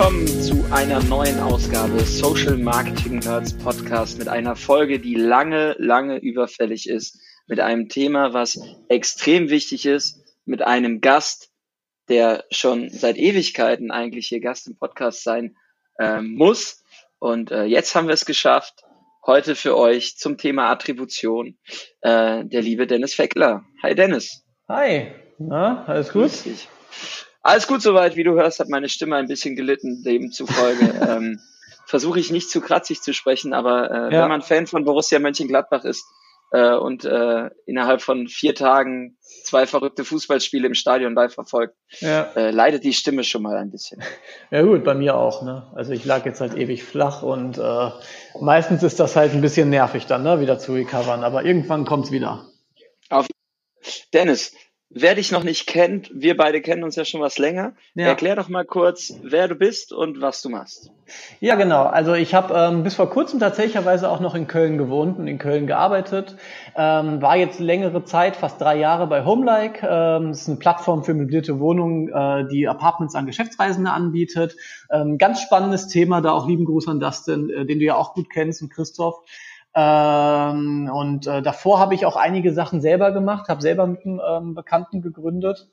Willkommen zu einer neuen Ausgabe Social Marketing Nerds Podcast mit einer Folge, die lange, lange überfällig ist, mit einem Thema, was extrem wichtig ist, mit einem Gast, der schon seit Ewigkeiten eigentlich hier Gast im Podcast sein äh, muss. Und äh, jetzt haben wir es geschafft. Heute für euch zum Thema Attribution äh, der liebe Dennis Feckler. Hi Dennis. Hi, na, alles gut? Alles gut soweit, wie du hörst, hat meine Stimme ein bisschen gelitten, demzufolge. ähm, Versuche ich nicht zu kratzig zu sprechen, aber äh, ja. wenn man Fan von Borussia Mönchengladbach ist äh, und äh, innerhalb von vier Tagen zwei verrückte Fußballspiele im Stadion live verfolgt, ja. äh, leidet die Stimme schon mal ein bisschen. Ja gut, bei mir auch. Ne? Also ich lag jetzt halt ewig flach und äh, meistens ist das halt ein bisschen nervig dann, ne? wieder zu recovern, aber irgendwann kommt's wieder. Auf Dennis, Wer dich noch nicht kennt, wir beide kennen uns ja schon was länger. Ja. Erklär doch mal kurz, wer du bist und was du machst. Ja, genau. Also ich habe ähm, bis vor kurzem tatsächlicherweise auch noch in Köln gewohnt und in Köln gearbeitet. Ähm, war jetzt längere Zeit, fast drei Jahre bei Homelike. Ähm, das ist eine Plattform für möblierte Wohnungen, äh, die Apartments an Geschäftsreisende anbietet. Ähm, ganz spannendes Thema, da auch lieben Gruß an Dustin, äh, den du ja auch gut kennst und Christoph. Ähm, und äh, davor habe ich auch einige Sachen selber gemacht, habe selber mit einem ähm, Bekannten gegründet.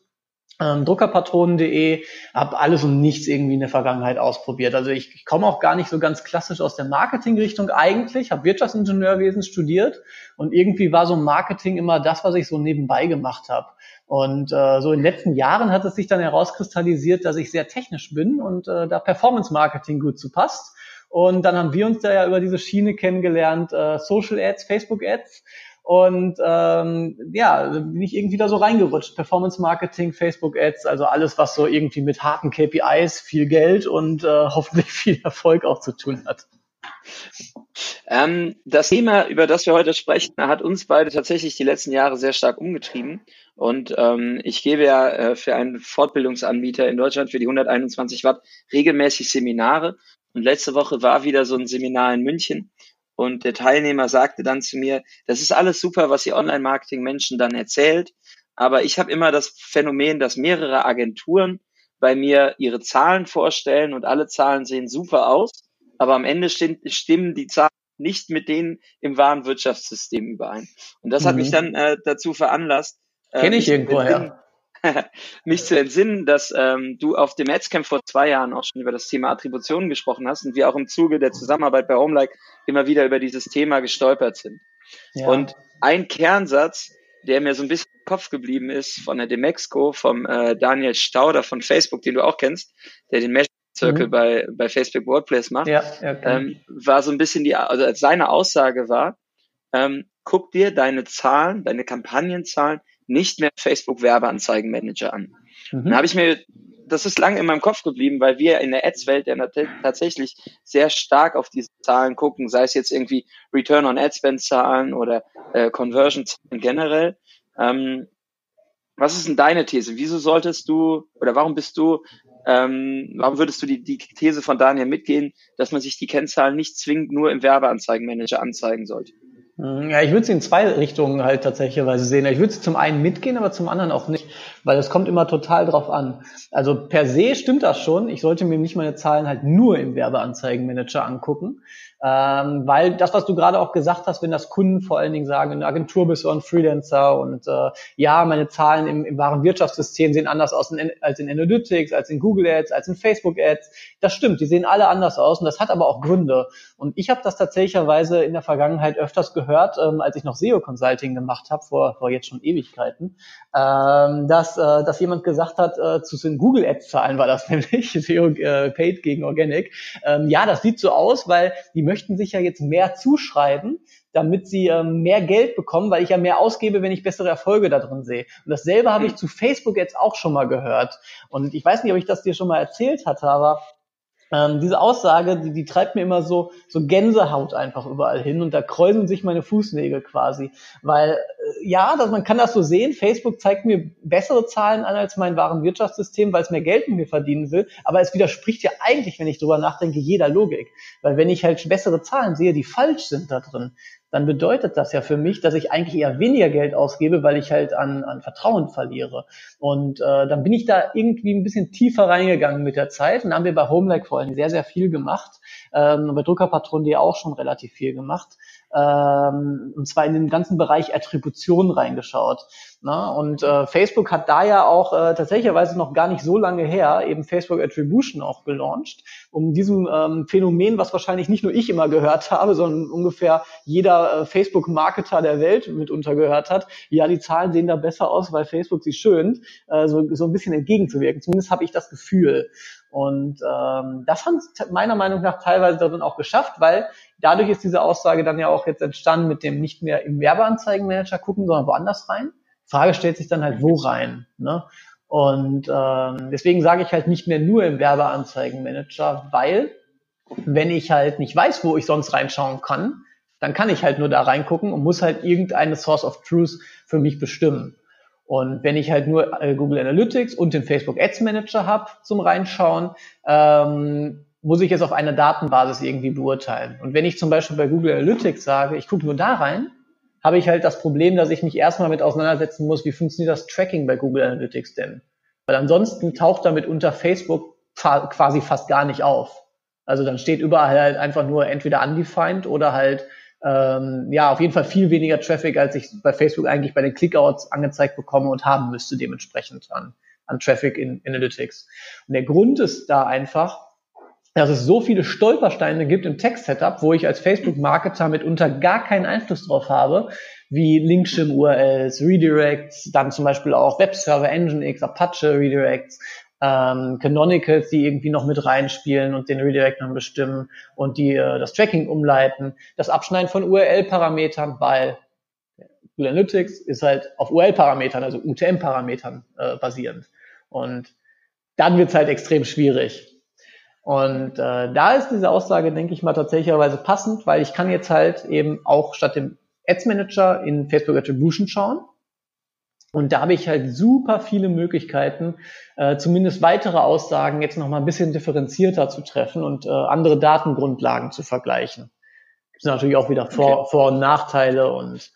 Ähm, Druckerpatronen.de, habe alles und nichts irgendwie in der Vergangenheit ausprobiert. Also ich, ich komme auch gar nicht so ganz klassisch aus der Marketingrichtung eigentlich, habe Wirtschaftsingenieurwesen studiert und irgendwie war so Marketing immer das, was ich so nebenbei gemacht habe. Und äh, so in den letzten Jahren hat es sich dann herauskristallisiert, dass ich sehr technisch bin und äh, da Performance Marketing gut zu passt. Und dann haben wir uns da ja über diese Schiene kennengelernt, äh, Social Ads, Facebook Ads. Und ähm, ja, bin ich irgendwie da so reingerutscht. Performance Marketing, Facebook Ads, also alles, was so irgendwie mit harten KPIs, viel Geld und äh, hoffentlich viel Erfolg auch zu tun hat. Ähm, das Thema, über das wir heute sprechen, hat uns beide tatsächlich die letzten Jahre sehr stark umgetrieben. Und ähm, ich gebe ja äh, für einen Fortbildungsanbieter in Deutschland für die 121 Watt regelmäßig Seminare. Und letzte Woche war wieder so ein Seminar in München. Und der Teilnehmer sagte dann zu mir, das ist alles super, was ihr Online-Marketing-Menschen dann erzählt. Aber ich habe immer das Phänomen, dass mehrere Agenturen bei mir ihre Zahlen vorstellen und alle Zahlen sehen super aus. Aber am Ende stimmen die Zahlen nicht mit denen im wahren Wirtschaftssystem überein. Und das mhm. hat mich mhm. dann äh, dazu veranlasst. Äh, Kenne ich irgendwo, ja. mich zu entsinnen, dass ähm, du auf dem Adscamp vor zwei Jahren auch schon über das Thema Attributionen gesprochen hast und wir auch im Zuge der Zusammenarbeit bei Homelike immer wieder über dieses Thema gestolpert sind. Ja. Und ein Kernsatz, der mir so ein bisschen im Kopf geblieben ist von der Demexco, vom äh, Daniel Stauder von Facebook, den du auch kennst, der den Mesh Circle mhm. bei, bei Facebook WordPress macht, ja, ja, ähm, war so ein bisschen die, also seine Aussage war, ähm, guck dir deine Zahlen, deine Kampagnenzahlen nicht mehr Facebook Werbeanzeigenmanager an. Mhm. Dann habe ich mir, das ist lange in meinem Kopf geblieben, weil wir in der Ads-Welt ja tatsächlich sehr stark auf diese Zahlen gucken, sei es jetzt irgendwie Return on Ad Spend Zahlen oder äh, Conversion Zahlen generell. Ähm, was ist denn deine These? Wieso solltest du oder warum bist du, ähm, warum würdest du die, die These von Daniel mitgehen, dass man sich die Kennzahlen nicht zwingend nur im Werbeanzeigenmanager anzeigen sollte? Hm, ja, ich würde sie in zwei Richtungen halt tatsächlich sehen. Ich würde sie zum einen mitgehen, aber zum anderen auch nicht, weil es kommt immer total drauf an. Also per se stimmt das schon. Ich sollte mir nicht meine Zahlen halt nur im Werbeanzeigenmanager angucken. Ähm, weil das, was du gerade auch gesagt hast, wenn das Kunden vor allen Dingen sagen, in der Agentur bist du ein Freelancer und äh, ja, meine Zahlen im, im wahren Wirtschaftssystem sehen anders aus in, als in Analytics, als in Google Ads, als in Facebook Ads. Das stimmt, die sehen alle anders aus und das hat aber auch Gründe. Und ich habe das tatsächlicherweise in der Vergangenheit öfters gehört, ähm, als ich noch SEO Consulting gemacht habe, vor, vor jetzt schon Ewigkeiten, ähm, dass, äh, dass jemand gesagt hat, äh, zu den Google Ads Zahlen war das nämlich, SEO äh, Paid gegen Organic. Ähm, ja, das sieht so aus, weil die möchten sich ja jetzt mehr zuschreiben, damit sie ähm, mehr Geld bekommen, weil ich ja mehr ausgebe, wenn ich bessere Erfolge da drin sehe. Und dasselbe habe ich zu Facebook jetzt auch schon mal gehört. Und ich weiß nicht, ob ich das dir schon mal erzählt hatte, aber ähm, diese Aussage, die, die treibt mir immer so, so Gänsehaut einfach überall hin und da kräuseln sich meine Fußnägel quasi. Weil, äh, ja, das, man kann das so sehen, Facebook zeigt mir bessere Zahlen an als mein wahren Wirtschaftssystem, weil es mehr Geld mit mir verdienen will, aber es widerspricht ja eigentlich, wenn ich drüber nachdenke, jeder Logik. Weil wenn ich halt bessere Zahlen sehe, die falsch sind da drin, dann bedeutet das ja für mich, dass ich eigentlich eher weniger Geld ausgebe, weil ich halt an, an Vertrauen verliere. Und äh, dann bin ich da irgendwie ein bisschen tiefer reingegangen mit der Zeit und haben wir bei Homelike vor allem sehr, sehr viel gemacht. Ähm, bei Druckerpatron.de auch schon relativ viel gemacht ähm, und zwar in den ganzen Bereich Attribution reingeschaut. Ne? Und äh, Facebook hat da ja auch äh, tatsächlicherweise noch gar nicht so lange her eben Facebook Attribution auch gelauncht, um diesem ähm, Phänomen, was wahrscheinlich nicht nur ich immer gehört habe, sondern ungefähr jeder äh, Facebook-Marketer der Welt mitunter gehört hat, ja, die Zahlen sehen da besser aus, weil Facebook sie schönt, äh, so, so ein bisschen entgegenzuwirken. Zumindest habe ich das Gefühl. Und ähm, das haben meiner Meinung nach teilweise darin auch geschafft, weil dadurch ist diese Aussage dann ja auch jetzt entstanden mit dem nicht mehr im Werbeanzeigenmanager gucken, sondern woanders rein. Frage stellt sich dann halt, wo rein? Ne? Und ähm, deswegen sage ich halt nicht mehr nur im Werbeanzeigenmanager, weil wenn ich halt nicht weiß, wo ich sonst reinschauen kann, dann kann ich halt nur da reingucken und muss halt irgendeine Source of Truth für mich bestimmen. Und wenn ich halt nur äh, Google Analytics und den Facebook Ads Manager habe zum Reinschauen, ähm, muss ich es auf einer Datenbasis irgendwie beurteilen. Und wenn ich zum Beispiel bei Google Analytics sage, ich gucke nur da rein, habe ich halt das Problem, dass ich mich erstmal mit auseinandersetzen muss, wie funktioniert das Tracking bei Google Analytics denn? Weil ansonsten taucht damit unter Facebook quasi fast gar nicht auf. Also dann steht überall halt einfach nur entweder undefined oder halt ähm, ja, auf jeden Fall viel weniger Traffic, als ich bei Facebook eigentlich bei den Clickouts angezeigt bekomme und haben müsste dementsprechend an, an Traffic in Analytics. Und der Grund ist da einfach, dass es so viele Stolpersteine gibt im Text-Setup, wo ich als Facebook-Marketer mitunter gar keinen Einfluss drauf habe, wie Linkshim-URLs, Redirects, dann zum Beispiel auch Webserver, Nginx, Apache Redirects, ähm, Canonicals, die irgendwie noch mit reinspielen und den Redirect dann bestimmen und die äh, das Tracking umleiten, das Abschneiden von URL-Parametern, weil Google Analytics ist halt auf URL-Parametern, also UTM-Parametern äh, basierend. Und dann wird's halt extrem schwierig. Und äh, da ist diese Aussage, denke ich mal, tatsächlicherweise passend, weil ich kann jetzt halt eben auch statt dem Ads Manager in Facebook Attribution schauen und da habe ich halt super viele Möglichkeiten, äh, zumindest weitere Aussagen jetzt nochmal ein bisschen differenzierter zu treffen und äh, andere Datengrundlagen zu vergleichen. Gibt es natürlich auch wieder Vor-, okay. Vor und Nachteile und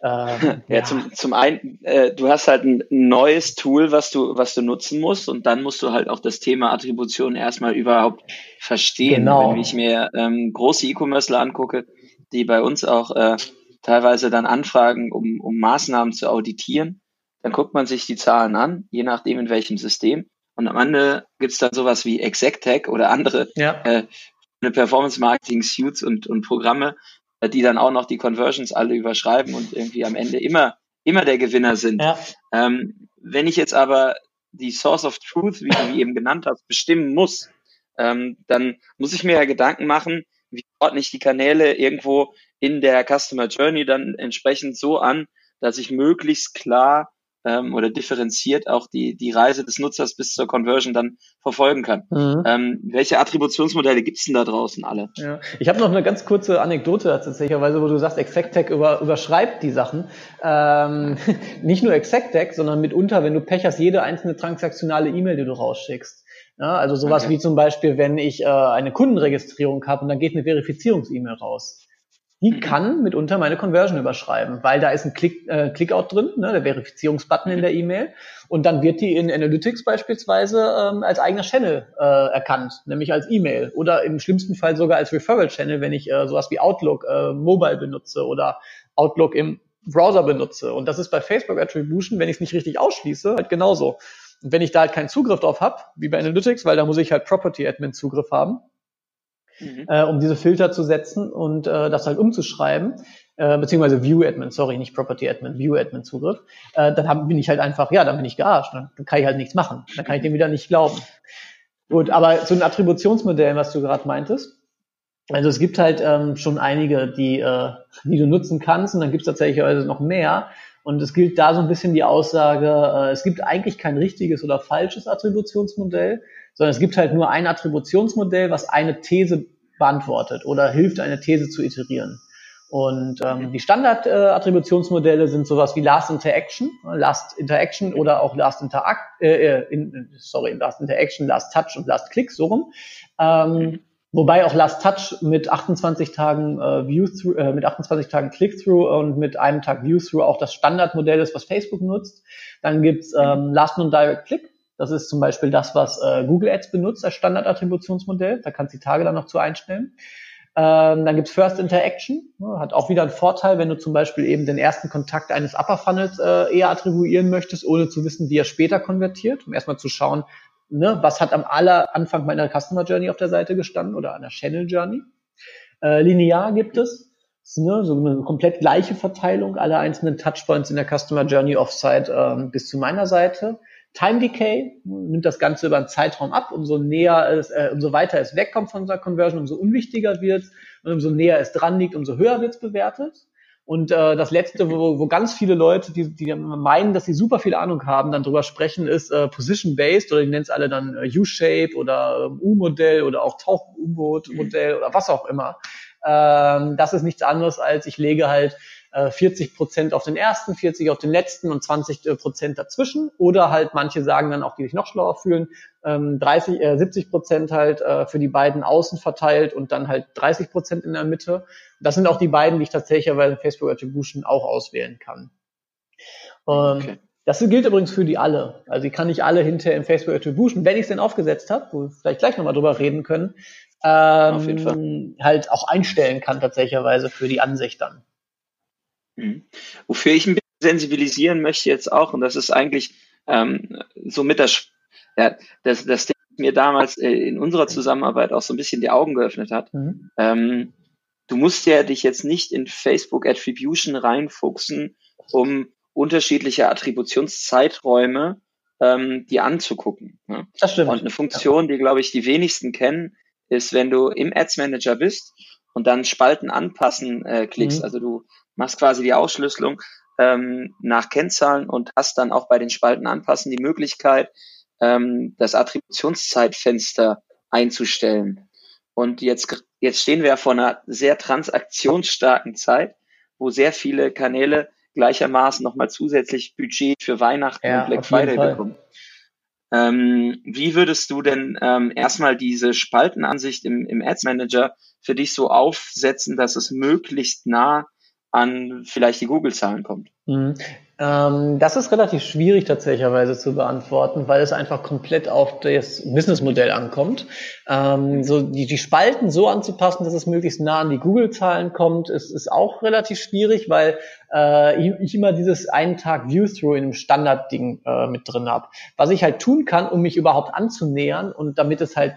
äh, ja, ja, zum, zum einen, äh, du hast halt ein neues Tool, was du, was du nutzen musst und dann musst du halt auch das Thema Attribution erstmal überhaupt verstehen. Genau. Wenn ich mir ähm, große E-Commercer angucke, die bei uns auch äh, teilweise dann anfragen, um, um Maßnahmen zu auditieren, dann guckt man sich die Zahlen an, je nachdem in welchem System. Und am Ende gibt's dann sowas wie ExecTech oder andere ja. äh, Performance Marketing Suits und, und Programme, äh, die dann auch noch die Conversions alle überschreiben und irgendwie am Ende immer, immer der Gewinner sind. Ja. Ähm, wenn ich jetzt aber die Source of Truth, wie du eben genannt hast, bestimmen muss, ähm, dann muss ich mir ja Gedanken machen, wie ordne ich die Kanäle irgendwo in der Customer Journey dann entsprechend so an, dass ich möglichst klar ähm, oder differenziert auch die, die Reise des Nutzers bis zur Conversion dann verfolgen kann. Mhm. Ähm, welche Attributionsmodelle gibt's denn da draußen alle? Ja. Ich habe noch eine ganz kurze Anekdote tatsächlicherweise, wo du sagst, ExactTech über, überschreibt die Sachen. Ähm, nicht nur ExactTech, sondern mitunter, wenn du Pech hast, jede einzelne transaktionale E-Mail, die du rausschickst. Ja, also sowas okay. wie zum Beispiel, wenn ich äh, eine Kundenregistrierung habe und dann geht eine Verifizierungs-E-Mail raus die mhm. kann mitunter meine Conversion überschreiben, weil da ist ein Click, äh, Clickout drin, ne, der Verifizierungsbutton in der E-Mail. Und dann wird die in Analytics beispielsweise ähm, als eigener Channel äh, erkannt, nämlich als E-Mail oder im schlimmsten Fall sogar als Referral-Channel, wenn ich äh, sowas wie Outlook äh, Mobile benutze oder Outlook im Browser benutze. Und das ist bei Facebook Attribution, wenn ich es nicht richtig ausschließe, halt genauso. Und wenn ich da halt keinen Zugriff drauf habe, wie bei Analytics, weil da muss ich halt Property Admin Zugriff haben, mhm. äh, um diese Filter zu setzen und äh, das halt umzuschreiben, äh, beziehungsweise View Admin, sorry, nicht Property Admin, View Admin Zugriff, äh, dann hab, bin ich halt einfach, ja, dann bin ich gearscht, dann, kann ich halt nichts machen, dann kann ich dem wieder nicht glauben. Gut, aber zu den Attributionsmodellen, was du gerade meintest, also es gibt halt ähm, schon einige, die, äh, die du nutzen kannst und dann gibt es tatsächlich also noch mehr. Und es gilt da so ein bisschen die Aussage, äh, es gibt eigentlich kein richtiges oder falsches Attributionsmodell, sondern es gibt halt nur ein Attributionsmodell, was eine These beantwortet oder hilft, eine These zu iterieren. Und ähm, die Standard-Attributionsmodelle äh, sind sowas wie Last Interaction, Last Interaction oder auch Last Interact, äh, äh in, sorry, Last Interaction, Last Touch und Last Click, so rum. Ähm, Wobei auch Last Touch mit 28 Tagen äh, View-Through, äh, mit 28 Tagen Click-Through und mit einem Tag View-Through auch das Standardmodell ist, was Facebook nutzt. Dann gibt's ähm, Last Non-Direct Click. Das ist zum Beispiel das, was äh, Google Ads benutzt als Standardattributionsmodell. Da kannst du die Tage dann noch zu einstellen. Ähm, dann gibt's First Interaction. Ne, hat auch wieder einen Vorteil, wenn du zum Beispiel eben den ersten Kontakt eines Upper Funnels äh, eher attribuieren möchtest, ohne zu wissen, wie er später konvertiert, um erstmal zu schauen, ne, was hat am aller Anfang meiner Customer Journey auf der Seite gestanden oder einer Channel Journey. Äh, linear gibt es, ne, so eine komplett gleiche Verteilung aller einzelnen Touchpoints in der Customer Journey Offsite ähm, bis zu meiner Seite. Time Decay nimmt das Ganze über einen Zeitraum ab, umso näher es, äh, umso weiter es wegkommt von unserer Conversion, umso unwichtiger wird und umso näher es dran liegt, umso höher wird es bewertet. Und äh, das letzte, wo, wo ganz viele Leute, die, die meinen, dass sie super viel Ahnung haben, dann drüber sprechen, ist äh, Position-Based oder die nennen es alle dann äh, U-Shape oder äh, U-Modell oder auch Tauch-U-Boot-Modell oder was auch immer. Ähm, das ist nichts anderes als ich lege halt 40 äh, Prozent auf den ersten, 40% auf den letzten und 20 äh, Prozent dazwischen. Oder halt manche sagen dann auch, die sich noch schlauer fühlen, 30, äh, 70 Prozent halt äh, für die beiden Außen verteilt und dann halt 30 Prozent in der Mitte. Das sind auch die beiden, die ich tatsächlich bei Facebook Attribution auch auswählen kann. Ähm, okay. Das gilt übrigens für die alle. Also ich kann nicht alle hinterher in Facebook Attribution, wenn ich es denn aufgesetzt habe, wo wir vielleicht gleich nochmal drüber reden können, ähm, halt auch einstellen kann tatsächlicherweise für die Ansicht dann. Mhm. Wofür ich ein bisschen sensibilisieren möchte jetzt auch, und das ist eigentlich ähm, so mit das, ja, das, das Ding mir damals äh, in unserer Zusammenarbeit auch so ein bisschen die Augen geöffnet hat. Mhm. Ähm, du musst ja dich jetzt nicht in Facebook Attribution reinfuchsen, um unterschiedliche Attributionszeiträume ähm, die anzugucken. Ne? Das stimmt. Und eine Funktion, die, glaube ich, die wenigsten kennen, ist, wenn du im Ads Manager bist und dann Spalten anpassen äh, klickst. Mhm. Also du machst quasi die Ausschlüsselung ähm, nach Kennzahlen und hast dann auch bei den Spalten anpassen die Möglichkeit, ähm, das Attributionszeitfenster einzustellen. Und jetzt, jetzt stehen wir vor einer sehr transaktionsstarken Zeit, wo sehr viele Kanäle gleichermaßen nochmal zusätzlich Budget für Weihnachten ja, und Black Friday bekommen. Ähm, wie würdest du denn ähm, erstmal diese Spaltenansicht im, im Ads Manager für dich so aufsetzen, dass es möglichst nah an vielleicht die Google-Zahlen kommt? Mhm. Ähm, das ist relativ schwierig tatsächlicherweise zu beantworten, weil es einfach komplett auf das Businessmodell ankommt. Ähm, so die, die Spalten so anzupassen, dass es möglichst nah an die Google-Zahlen kommt, ist, ist auch relativ schwierig, weil äh, ich, immer dieses einen Tag View-Through in einem Standard-Ding äh, mit drin habe. Was ich halt tun kann, um mich überhaupt anzunähern und damit es halt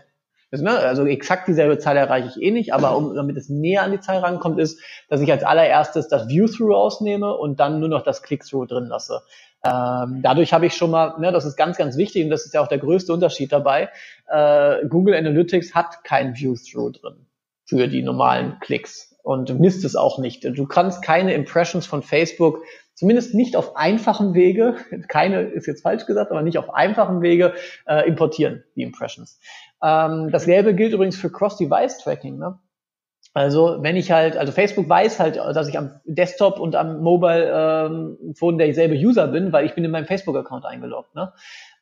Ne, also exakt dieselbe Zahl erreiche ich eh nicht, aber um, damit es näher an die Zahl rankommt, ist, dass ich als allererstes das View-Through rausnehme und dann nur noch das Click-Through drin lasse. Ähm, dadurch habe ich schon mal, ne, das ist ganz, ganz wichtig und das ist ja auch der größte Unterschied dabei, äh, Google Analytics hat kein View-Through drin für die normalen Klicks und misst es auch nicht. Du kannst keine Impressions von Facebook zumindest nicht auf einfachen Wege, keine ist jetzt falsch gesagt, aber nicht auf einfachen Wege äh, importieren, die Impressions. Ähm, das Gelbe gilt übrigens für Cross-Device-Tracking. Ne? Also wenn ich halt, also Facebook weiß halt, dass ich am Desktop und am Mobile ähm, Phone derselbe User bin, weil ich bin in meinem Facebook-Account eingeloggt. Ne?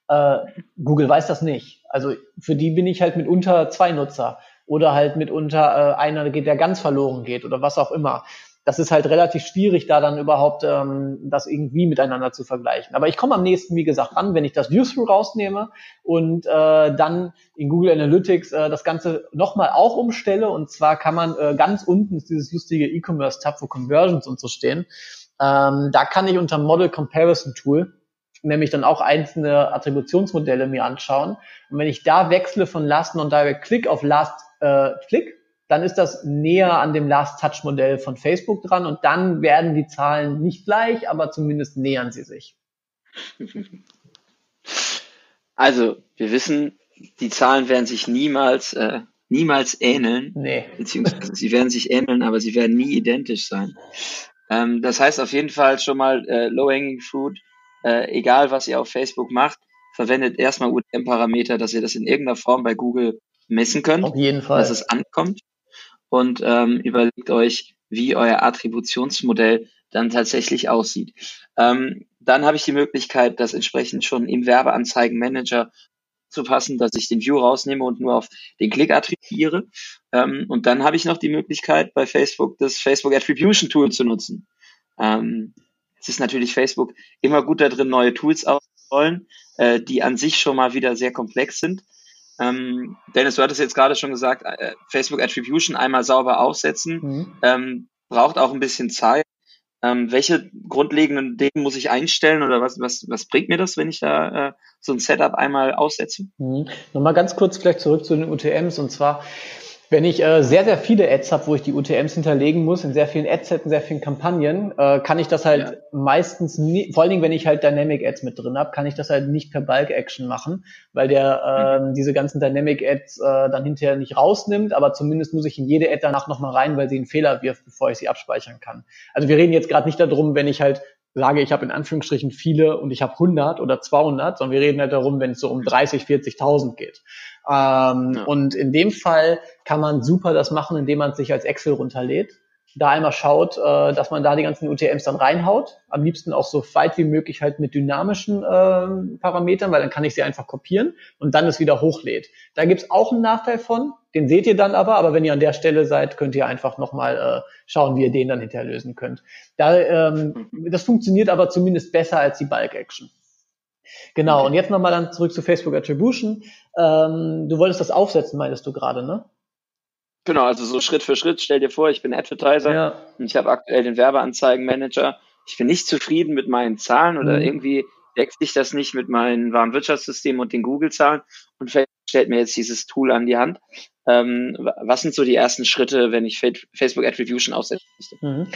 Äh, Google weiß das nicht. Also für die bin ich halt mitunter zwei Nutzer oder halt mitunter äh, einer, der ganz verloren geht oder was auch immer das ist halt relativ schwierig, da dann überhaupt ähm, das irgendwie miteinander zu vergleichen. Aber ich komme am nächsten, wie gesagt, an, wenn ich das View-Through rausnehme und äh, dann in Google Analytics äh, das Ganze nochmal auch umstelle. Und zwar kann man äh, ganz unten ist dieses lustige E-Commerce-Tab, wo Conversions und so stehen. Ähm, da kann ich unter Model Comparison Tool nämlich dann auch einzelne Attributionsmodelle mir anschauen. Und wenn ich da wechsle von Last Non-Direct Click auf Last äh, Click, dann ist das näher an dem Last-Touch-Modell von Facebook dran und dann werden die Zahlen nicht gleich, aber zumindest nähern sie sich. Also, wir wissen, die Zahlen werden sich niemals, äh, niemals ähneln. Nee. Beziehungsweise sie werden sich ähneln, aber sie werden nie identisch sein. Ähm, das heißt auf jeden Fall schon mal äh, Low-Hanging Fruit, äh, egal was ihr auf Facebook macht, verwendet erstmal UTM-Parameter, dass ihr das in irgendeiner Form bei Google messen könnt. Auf jeden Fall. Dass es ankommt und ähm, überlegt euch, wie euer Attributionsmodell dann tatsächlich aussieht. Ähm, dann habe ich die Möglichkeit, das entsprechend schon im Werbeanzeigenmanager zu passen, dass ich den View rausnehme und nur auf den Klick attribuiere. Ähm, und dann habe ich noch die Möglichkeit, bei Facebook das Facebook Attribution Tool zu nutzen. Ähm, es ist natürlich Facebook immer gut da drin, neue Tools auszurollen, äh, die an sich schon mal wieder sehr komplex sind. Ähm, Dennis, du hattest jetzt gerade schon gesagt, äh, Facebook Attribution einmal sauber aufsetzen, mhm. ähm, braucht auch ein bisschen Zeit. Ähm, welche grundlegenden Dinge muss ich einstellen oder was, was, was bringt mir das, wenn ich da äh, so ein Setup einmal aussetze? Mhm. Nochmal ganz kurz vielleicht zurück zu den UTMs und zwar wenn ich äh, sehr, sehr viele Ads habe, wo ich die UTMs hinterlegen muss, in sehr vielen Adsets, sehr vielen Kampagnen, äh, kann ich das halt ja. meistens, nie, vor allen Dingen, wenn ich halt Dynamic Ads mit drin habe, kann ich das halt nicht per Bulk Action machen, weil der äh, diese ganzen Dynamic Ads äh, dann hinterher nicht rausnimmt, aber zumindest muss ich in jede Ad danach nochmal rein, weil sie einen Fehler wirft, bevor ich sie abspeichern kann. Also wir reden jetzt gerade nicht darum, wenn ich halt sage, ich habe in Anführungsstrichen viele und ich habe 100 oder 200, sondern wir reden halt darum, wenn es so um 30, 40.000 geht. Ähm, ja. Und in dem Fall kann man super das machen, indem man sich als Excel runterlädt da einmal schaut, äh, dass man da die ganzen UTMs dann reinhaut. Am liebsten auch so weit wie möglich halt mit dynamischen äh, Parametern, weil dann kann ich sie einfach kopieren und dann es wieder hochlädt. Da gibt's auch einen Nachteil von, den seht ihr dann aber, aber wenn ihr an der Stelle seid, könnt ihr einfach nochmal äh, schauen, wie ihr den dann hinterher lösen könnt. Da, ähm, das funktioniert aber zumindest besser als die Bulk Action. Genau, und jetzt nochmal dann zurück zu Facebook Attribution. Ähm, du wolltest das aufsetzen, meintest du gerade, ne? Genau, also so Schritt für Schritt. Stell dir vor, ich bin Advertiser ja. und ich habe aktuell den Werbeanzeigenmanager. Ich bin nicht zufrieden mit meinen Zahlen oder mhm. irgendwie deckt sich das nicht mit meinem Warenwirtschaftssystem und den Google-Zahlen und vielleicht stellt mir jetzt dieses Tool an die Hand. Ähm, was sind so die ersten Schritte, wenn ich Facebook Attribution aufsetzen möchte? Mhm.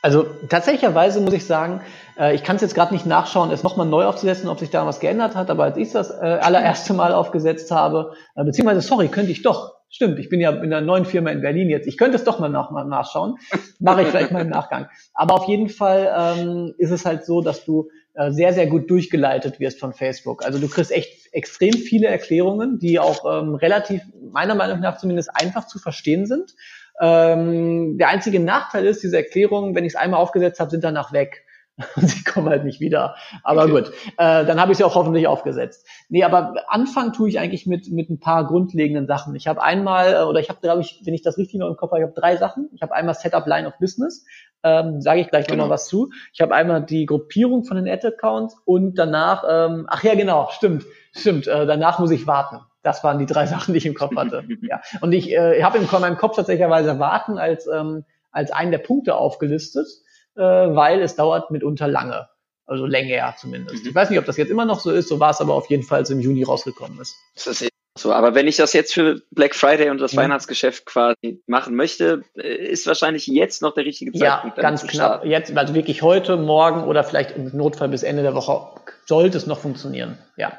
Also tatsächlicherweise muss ich sagen, äh, ich kann es jetzt gerade nicht nachschauen, es nochmal neu aufzusetzen, ob sich da was geändert hat, aber als ich das äh, allererste Mal aufgesetzt habe, äh, beziehungsweise, sorry, könnte ich doch, Stimmt, ich bin ja in einer neuen Firma in Berlin jetzt. Ich könnte es doch mal, nach, mal nachschauen. Mache ich vielleicht mal im Nachgang. Aber auf jeden Fall ähm, ist es halt so, dass du äh, sehr, sehr gut durchgeleitet wirst von Facebook. Also du kriegst echt extrem viele Erklärungen, die auch ähm, relativ, meiner Meinung nach zumindest einfach zu verstehen sind. Ähm, der einzige Nachteil ist, diese Erklärungen, wenn ich es einmal aufgesetzt habe, sind danach weg. sie kommen halt nicht wieder. Aber okay. gut, äh, dann habe ich sie auch hoffentlich aufgesetzt. Nee, aber anfangen tue ich eigentlich mit, mit ein paar grundlegenden Sachen. Ich habe einmal, äh, oder ich habe, glaube ich, wenn ich das richtig noch im Kopf habe, ich habe drei Sachen. Ich habe einmal Setup Line of Business, ähm, sage ich gleich genau. nochmal was zu. Ich habe einmal die Gruppierung von den Ad-Accounts und danach, ähm, ach ja, genau, stimmt, stimmt, äh, danach muss ich warten. Das waren die drei Sachen, die ich im Kopf hatte. ja. Und ich äh, habe in meinem Kopf tatsächlicherweise warten als, ähm, als einen der Punkte aufgelistet äh, weil es dauert mitunter lange. Also länger zumindest. Mhm. Ich weiß nicht, ob das jetzt immer noch so ist, so war es aber auf jeden Fall, als im Juni rausgekommen ist. Das ist so, aber wenn ich das jetzt für Black Friday und das mhm. Weihnachtsgeschäft quasi machen möchte, äh, ist wahrscheinlich jetzt noch der richtige Zeitpunkt. Ja, ganz knapp. Jetzt, also wirklich heute, morgen oder vielleicht im Notfall bis Ende der Woche sollte es noch funktionieren. Ja.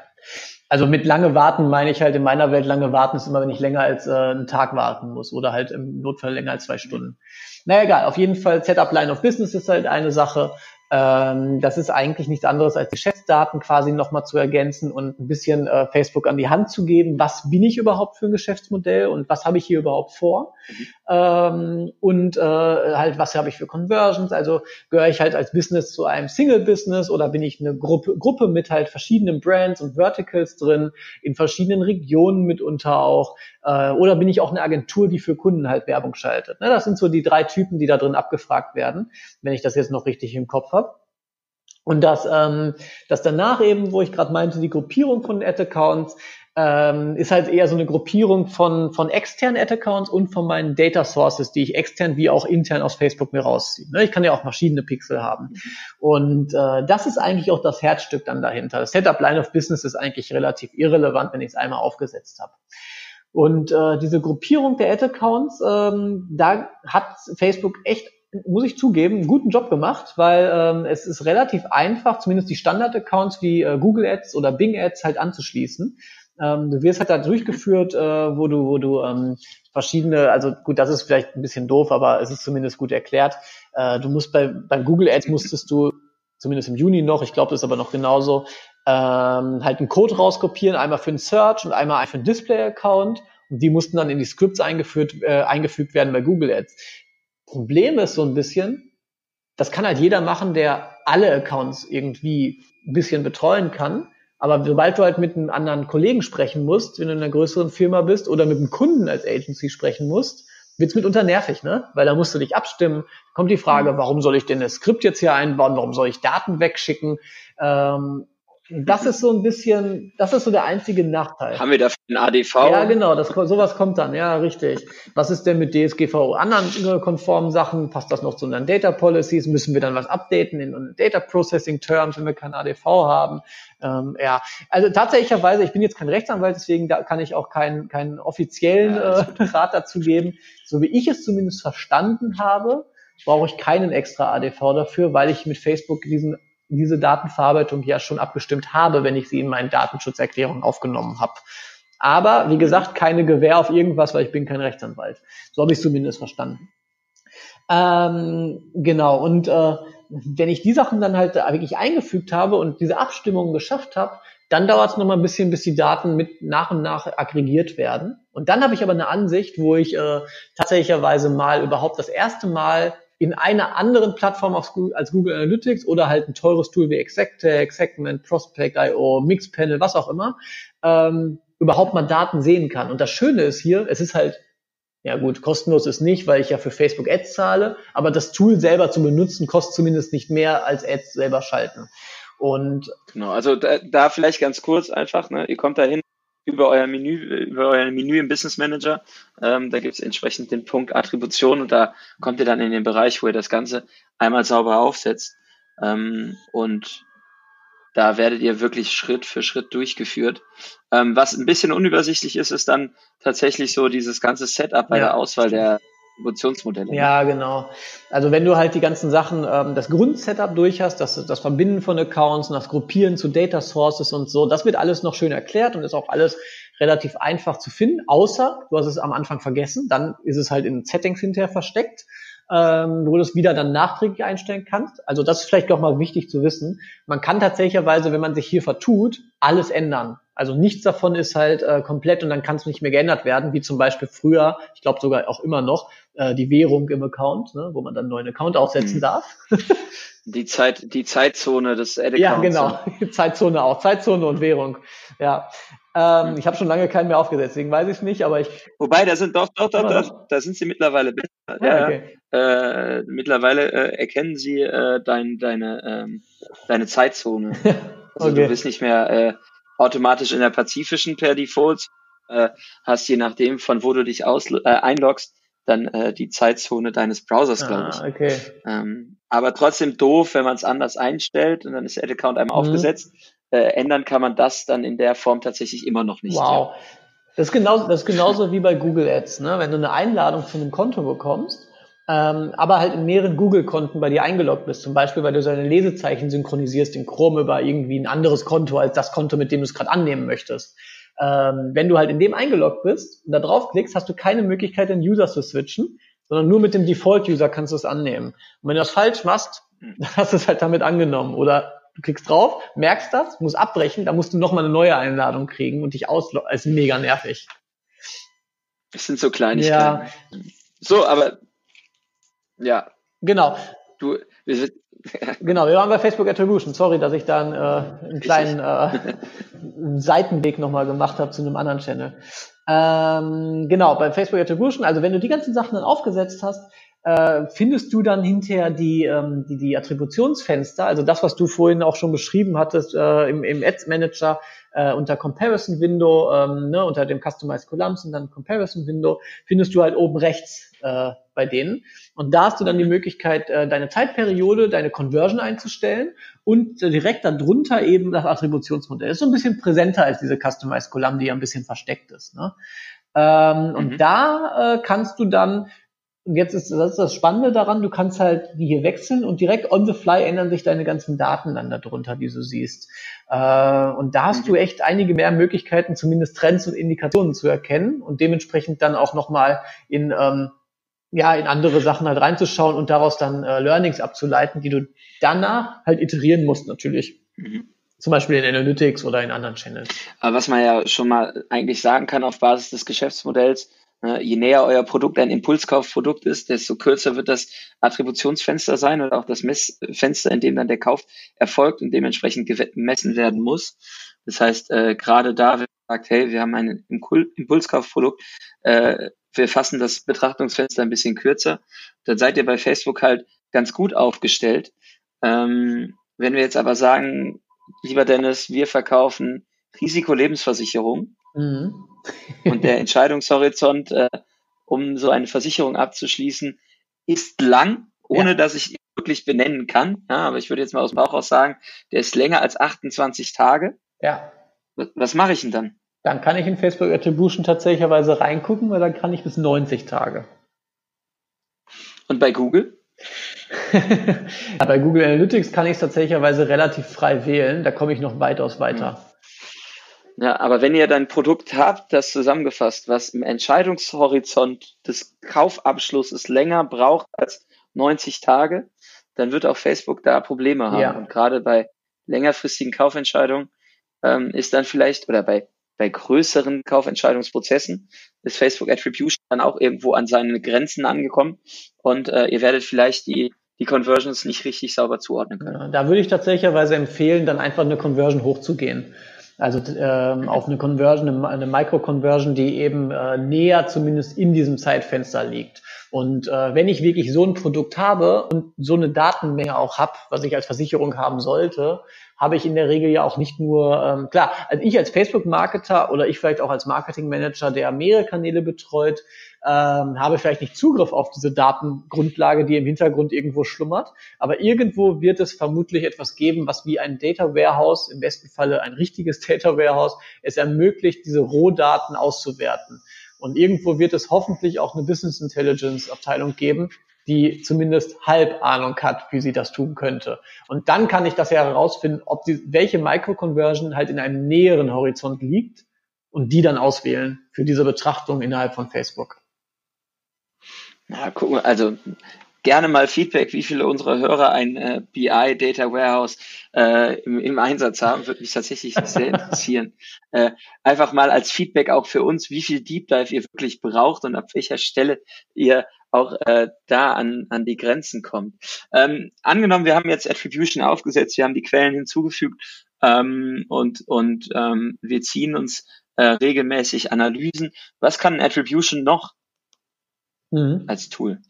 Also mit lange warten meine ich halt in meiner Welt lange warten ist immer, wenn ich länger als äh, einen Tag warten muss oder halt im Notfall länger als zwei Stunden. Naja, egal. Auf jeden Fall Setup Line of Business ist halt eine Sache. Ähm, das ist eigentlich nichts anderes als Geschäftsdaten quasi nochmal zu ergänzen und ein bisschen äh, Facebook an die Hand zu geben. Was bin ich überhaupt für ein Geschäftsmodell und was habe ich hier überhaupt vor? Mhm. Ähm, und äh, halt, was habe ich für Conversions? Also gehöre ich halt als Business zu einem Single-Business oder bin ich eine Gruppe, Gruppe mit halt verschiedenen Brands und Verticals drin, in verschiedenen Regionen mitunter auch? Äh, oder bin ich auch eine Agentur, die für Kunden halt Werbung schaltet? Ne, das sind so die drei Typen, die da drin abgefragt werden, wenn ich das jetzt noch richtig im Kopf habe. Und das, ähm, das danach eben, wo ich gerade meinte, die Gruppierung von Ad-Accounts, ähm, ist halt eher so eine Gruppierung von, von externen Ad-Accounts und von meinen Data Sources, die ich extern wie auch intern aus Facebook mir rausziehe. Ne? Ich kann ja auch verschiedene Pixel haben. Und äh, das ist eigentlich auch das Herzstück dann dahinter. Das Setup Line of Business ist eigentlich relativ irrelevant, wenn ich es einmal aufgesetzt habe. Und äh, diese Gruppierung der Ad-Accounts, ähm, da hat Facebook echt muss ich zugeben, einen guten Job gemacht, weil ähm, es ist relativ einfach, zumindest die Standard-Accounts wie äh, Google Ads oder Bing Ads halt anzuschließen. Ähm, du wirst halt da durchgeführt, äh, wo du, wo du ähm, verschiedene, also gut, das ist vielleicht ein bisschen doof, aber es ist zumindest gut erklärt. Äh, du musst bei, beim Google Ads musstest du, zumindest im Juni noch, ich glaube, das ist aber noch genauso, ähm, halt einen Code rauskopieren, einmal für den Search und einmal für den Display-Account. Und die mussten dann in die Scripts eingeführt, äh, eingefügt werden bei Google Ads. Problem ist so ein bisschen, das kann halt jeder machen, der alle Accounts irgendwie ein bisschen betreuen kann. Aber sobald du halt mit einem anderen Kollegen sprechen musst, wenn du in einer größeren Firma bist oder mit einem Kunden als Agency sprechen musst, wird's mitunter nervig, ne? Weil da musst du dich abstimmen. Kommt die Frage, warum soll ich denn das Skript jetzt hier einbauen? Warum soll ich Daten wegschicken? Ähm, das ist so ein bisschen, das ist so der einzige Nachteil. Haben wir dafür ein ADV? Ja, genau, das, sowas kommt dann, ja, richtig. Was ist denn mit DSGVO anderen konformen Sachen? Passt das noch zu unseren Data Policies? Müssen wir dann was updaten in unseren Data Processing Terms, wenn wir kein ADV haben? Ähm, ja, also tatsächlicherweise, ich bin jetzt kein Rechtsanwalt, deswegen da kann ich auch keinen, keinen offiziellen ja, äh, Rat dazu geben. So wie ich es zumindest verstanden habe, brauche ich keinen extra ADV dafür, weil ich mit Facebook diesen diese Datenverarbeitung ja schon abgestimmt habe, wenn ich sie in meine Datenschutzerklärung aufgenommen habe. Aber wie gesagt, keine Gewähr auf irgendwas, weil ich bin kein Rechtsanwalt. So habe ich zumindest verstanden. Ähm, genau, und äh, wenn ich die Sachen dann halt wirklich eingefügt habe und diese Abstimmung geschafft habe, dann dauert es noch mal ein bisschen, bis die Daten mit nach und nach aggregiert werden. Und dann habe ich aber eine Ansicht, wo ich äh, tatsächlicherweise mal überhaupt das erste Mal in einer anderen Plattform als Google Analytics oder halt ein teures Tool wie Exactech, Segment, Prospect.io, Mixpanel, was auch immer, ähm, überhaupt mal Daten sehen kann. Und das Schöne ist hier, es ist halt, ja gut, kostenlos ist nicht, weil ich ja für Facebook Ads zahle, aber das Tool selber zu benutzen kostet zumindest nicht mehr als Ads selber schalten. Und genau, also da, da vielleicht ganz kurz einfach, ne, ihr kommt da hin, über euer Menü, über euer Menü im Business Manager. Ähm, da gibt es entsprechend den Punkt Attribution und da kommt ihr dann in den Bereich, wo ihr das Ganze einmal sauber aufsetzt. Ähm, und da werdet ihr wirklich Schritt für Schritt durchgeführt. Ähm, was ein bisschen unübersichtlich ist, ist dann tatsächlich so dieses ganze Setup bei ja. der Auswahl der Attributionsmodelle. Ja, genau. Also wenn du halt die ganzen Sachen, ähm, das Grundsetup durch hast, das, das Verbinden von Accounts, das Gruppieren zu Data Sources und so, das wird alles noch schön erklärt und ist auch alles relativ einfach zu finden, außer du hast es am Anfang vergessen, dann ist es halt in Settings hinterher versteckt, ähm, wo du es wieder dann nachträglich einstellen kannst. Also das ist vielleicht doch mal wichtig zu wissen. Man kann tatsächlicherweise, wenn man sich hier vertut, alles ändern. Also nichts davon ist halt äh, komplett und dann kann es nicht mehr geändert werden, wie zum Beispiel früher, ich glaube sogar auch immer noch, äh, die Währung im Account, ne, wo man dann einen neuen Account aufsetzen mhm. darf. die Zeit, die Zeitzone des Ad-Accounts. Ja, genau. Zeitzone auch. Zeitzone und Währung. Ja. Ähm, ich habe schon lange keinen mehr aufgesetzt, deswegen weiß ich es nicht, aber ich. Wobei, da sind doch, doch, doch, doch da sind sie mittlerweile besser. Ah, ja, okay. äh, mittlerweile äh, erkennen sie äh, dein, deine, ähm, deine Zeitzone. Also okay. du bist nicht mehr äh, automatisch in der pazifischen per Default, äh, hast je nachdem, von wo du dich aus, äh, einloggst, dann äh, die Zeitzone deines Browsers, glaube ich. Ah, okay. Ähm, aber trotzdem doof, wenn man es anders einstellt und dann ist der Ad-Account einmal mhm. aufgesetzt. Äh, ändern kann man das dann in der Form tatsächlich immer noch nicht. Wow. Ja. Das ist, genauso, das ist genauso wie bei Google Ads. Ne? Wenn du eine Einladung zu einem Konto bekommst, ähm, aber halt in mehreren Google-Konten bei dir eingeloggt bist, zum Beispiel, weil du seine Lesezeichen synchronisierst in Chrome über irgendwie ein anderes Konto als das Konto, mit dem du es gerade annehmen möchtest. Ähm, wenn du halt in dem eingeloggt bist und da draufklickst, hast du keine Möglichkeit, den User zu switchen, sondern nur mit dem Default-User kannst du es annehmen. Und wenn du das falsch machst, dann hast du es halt damit angenommen. Oder du klickst drauf, merkst das, musst abbrechen, dann musst du nochmal eine neue Einladung kriegen und dich ausloggen. Das ist mega nervig. Das sind so Kleinigkeiten. Ja. So, aber ja. Genau. Du, wir sind, genau, wir waren bei Facebook Attribution. Sorry, dass ich da einen, äh, einen kleinen äh, Seitenweg nochmal gemacht habe zu einem anderen Channel. Ähm, genau, bei Facebook Attribution, also wenn du die ganzen Sachen dann aufgesetzt hast, äh, findest du dann hinterher die, ähm, die, die Attributionsfenster, also das, was du vorhin auch schon beschrieben hattest äh, im, im Ads Manager äh, unter Comparison Window, ähm, ne, unter dem Customized Columns und dann Comparison Window, findest du halt oben rechts äh, bei denen. Und da hast du dann die Möglichkeit, äh, deine Zeitperiode, deine Conversion einzustellen und äh, direkt darunter eben das Attributionsmodell. Das ist so ein bisschen präsenter als diese Customized Column, die ja ein bisschen versteckt ist. Ne? Ähm, mhm. Und da äh, kannst du dann und jetzt ist das, ist das Spannende daran, du kannst halt die hier wechseln und direkt on the fly ändern sich deine ganzen Daten dann darunter, die du siehst. Äh, und da hast du echt einige mehr Möglichkeiten, zumindest Trends und Indikationen zu erkennen und dementsprechend dann auch nochmal in, ähm, ja, in andere Sachen halt reinzuschauen und daraus dann äh, Learnings abzuleiten, die du danach halt iterieren musst natürlich. Mhm. Zum Beispiel in Analytics oder in anderen Channels. Aber was man ja schon mal eigentlich sagen kann auf Basis des Geschäftsmodells, Ne, je näher euer Produkt ein Impulskaufprodukt ist, desto kürzer wird das Attributionsfenster sein oder auch das Messfenster, in dem dann der Kauf erfolgt und dementsprechend gemessen werden muss. Das heißt, äh, gerade da, wenn man sagt, hey, wir haben ein Impulskaufprodukt, äh, wir fassen das Betrachtungsfenster ein bisschen kürzer, dann seid ihr bei Facebook halt ganz gut aufgestellt. Ähm, wenn wir jetzt aber sagen, lieber Dennis, wir verkaufen Risikolebensversicherung mhm. und der Entscheidungshorizont, äh, um so eine Versicherung abzuschließen, ist lang, ohne ja. dass ich ihn wirklich benennen kann. Ja, aber ich würde jetzt mal aus dem Bauch aus sagen, der ist länger als 28 Tage. Ja. Was, was mache ich denn dann? Dann kann ich in Facebook Attribution tatsächlicherweise reingucken, weil dann kann ich bis 90 Tage. Und bei Google? ja, bei Google Analytics kann ich es tatsächlicherweise relativ frei wählen. Da komme ich noch weitaus weiter. Ja, aber wenn ihr dann ein Produkt habt, das zusammengefasst, was im Entscheidungshorizont des Kaufabschlusses länger braucht als 90 Tage, dann wird auch Facebook da Probleme haben. Ja. Und gerade bei längerfristigen Kaufentscheidungen ähm, ist dann vielleicht, oder bei, bei größeren Kaufentscheidungsprozessen, ist Facebook Attribution dann auch irgendwo an seine Grenzen angekommen und äh, ihr werdet vielleicht die die Conversions nicht richtig sauber zuordnen können. Ja, da würde ich tatsächlicherweise empfehlen, dann einfach eine Conversion hochzugehen. Also ähm, auf eine Conversion, eine Micro-Conversion, die eben äh, näher zumindest in diesem Zeitfenster liegt. Und äh, wenn ich wirklich so ein Produkt habe und so eine Datenmenge auch habe, was ich als Versicherung haben sollte, habe ich in der Regel ja auch nicht nur, ähm, klar, also ich als Facebook-Marketer oder ich vielleicht auch als Marketing-Manager, der mehrere Kanäle betreut, ähm, habe vielleicht nicht Zugriff auf diese Datengrundlage, die im Hintergrund irgendwo schlummert. Aber irgendwo wird es vermutlich etwas geben, was wie ein Data Warehouse, im besten Falle ein richtiges Data Warehouse, es ermöglicht, diese Rohdaten auszuwerten. Und irgendwo wird es hoffentlich auch eine Business Intelligence Abteilung geben, die zumindest halb Ahnung hat, wie sie das tun könnte. Und dann kann ich das ja herausfinden, ob die, welche Microconversion halt in einem näheren Horizont liegt und die dann auswählen für diese Betrachtung innerhalb von Facebook. Na, guck mal, also gerne mal Feedback, wie viele unserer Hörer ein äh, BI Data Warehouse äh, im, im, Einsatz haben, würde mich tatsächlich sehr interessieren. äh, einfach mal als Feedback auch für uns, wie viel Deep Dive ihr wirklich braucht und ab welcher Stelle ihr auch äh, da an, an die Grenzen kommt. Ähm, angenommen, wir haben jetzt Attribution aufgesetzt, wir haben die Quellen hinzugefügt ähm, und, und ähm, wir ziehen uns äh, regelmäßig Analysen. Was kann Attribution noch? mhm. als Tool.